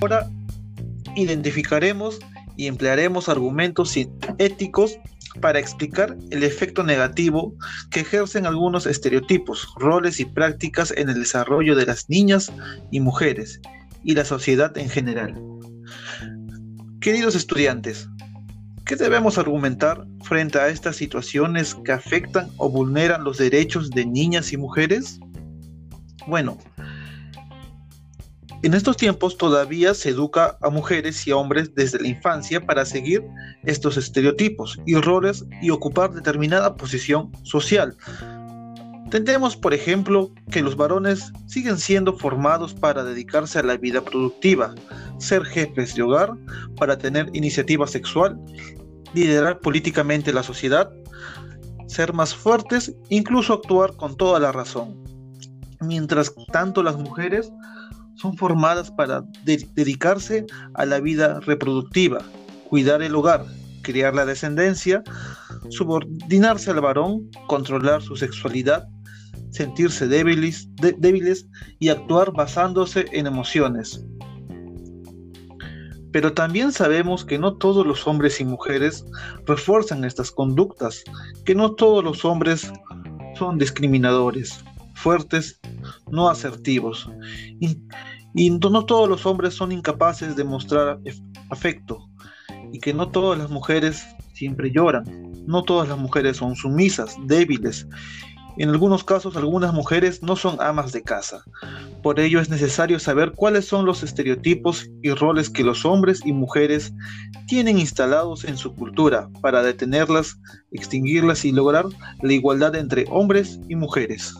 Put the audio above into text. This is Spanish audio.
Ahora identificaremos y emplearemos argumentos éticos para explicar el efecto negativo que ejercen algunos estereotipos, roles y prácticas en el desarrollo de las niñas y mujeres y la sociedad en general. Queridos estudiantes, ¿qué debemos argumentar frente a estas situaciones que afectan o vulneran los derechos de niñas y mujeres? Bueno, en estos tiempos todavía se educa a mujeres y hombres desde la infancia para seguir estos estereotipos y roles y ocupar determinada posición social. Tendemos, por ejemplo, que los varones siguen siendo formados para dedicarse a la vida productiva, ser jefes de hogar, para tener iniciativa sexual, liderar políticamente la sociedad, ser más fuertes, incluso actuar con toda la razón. Mientras tanto las mujeres son formadas para dedicarse a la vida reproductiva, cuidar el hogar, criar la descendencia, subordinarse al varón, controlar su sexualidad, sentirse débiles, débiles y actuar basándose en emociones. Pero también sabemos que no todos los hombres y mujeres refuerzan estas conductas, que no todos los hombres son discriminadores, fuertes, no asertivos. Y, no todos los hombres son incapaces de mostrar afecto. Y que no todas las mujeres siempre lloran. No todas las mujeres son sumisas, débiles. En algunos casos, algunas mujeres no son amas de casa. Por ello es necesario saber cuáles son los estereotipos y roles que los hombres y mujeres tienen instalados en su cultura para detenerlas, extinguirlas y lograr la igualdad entre hombres y mujeres.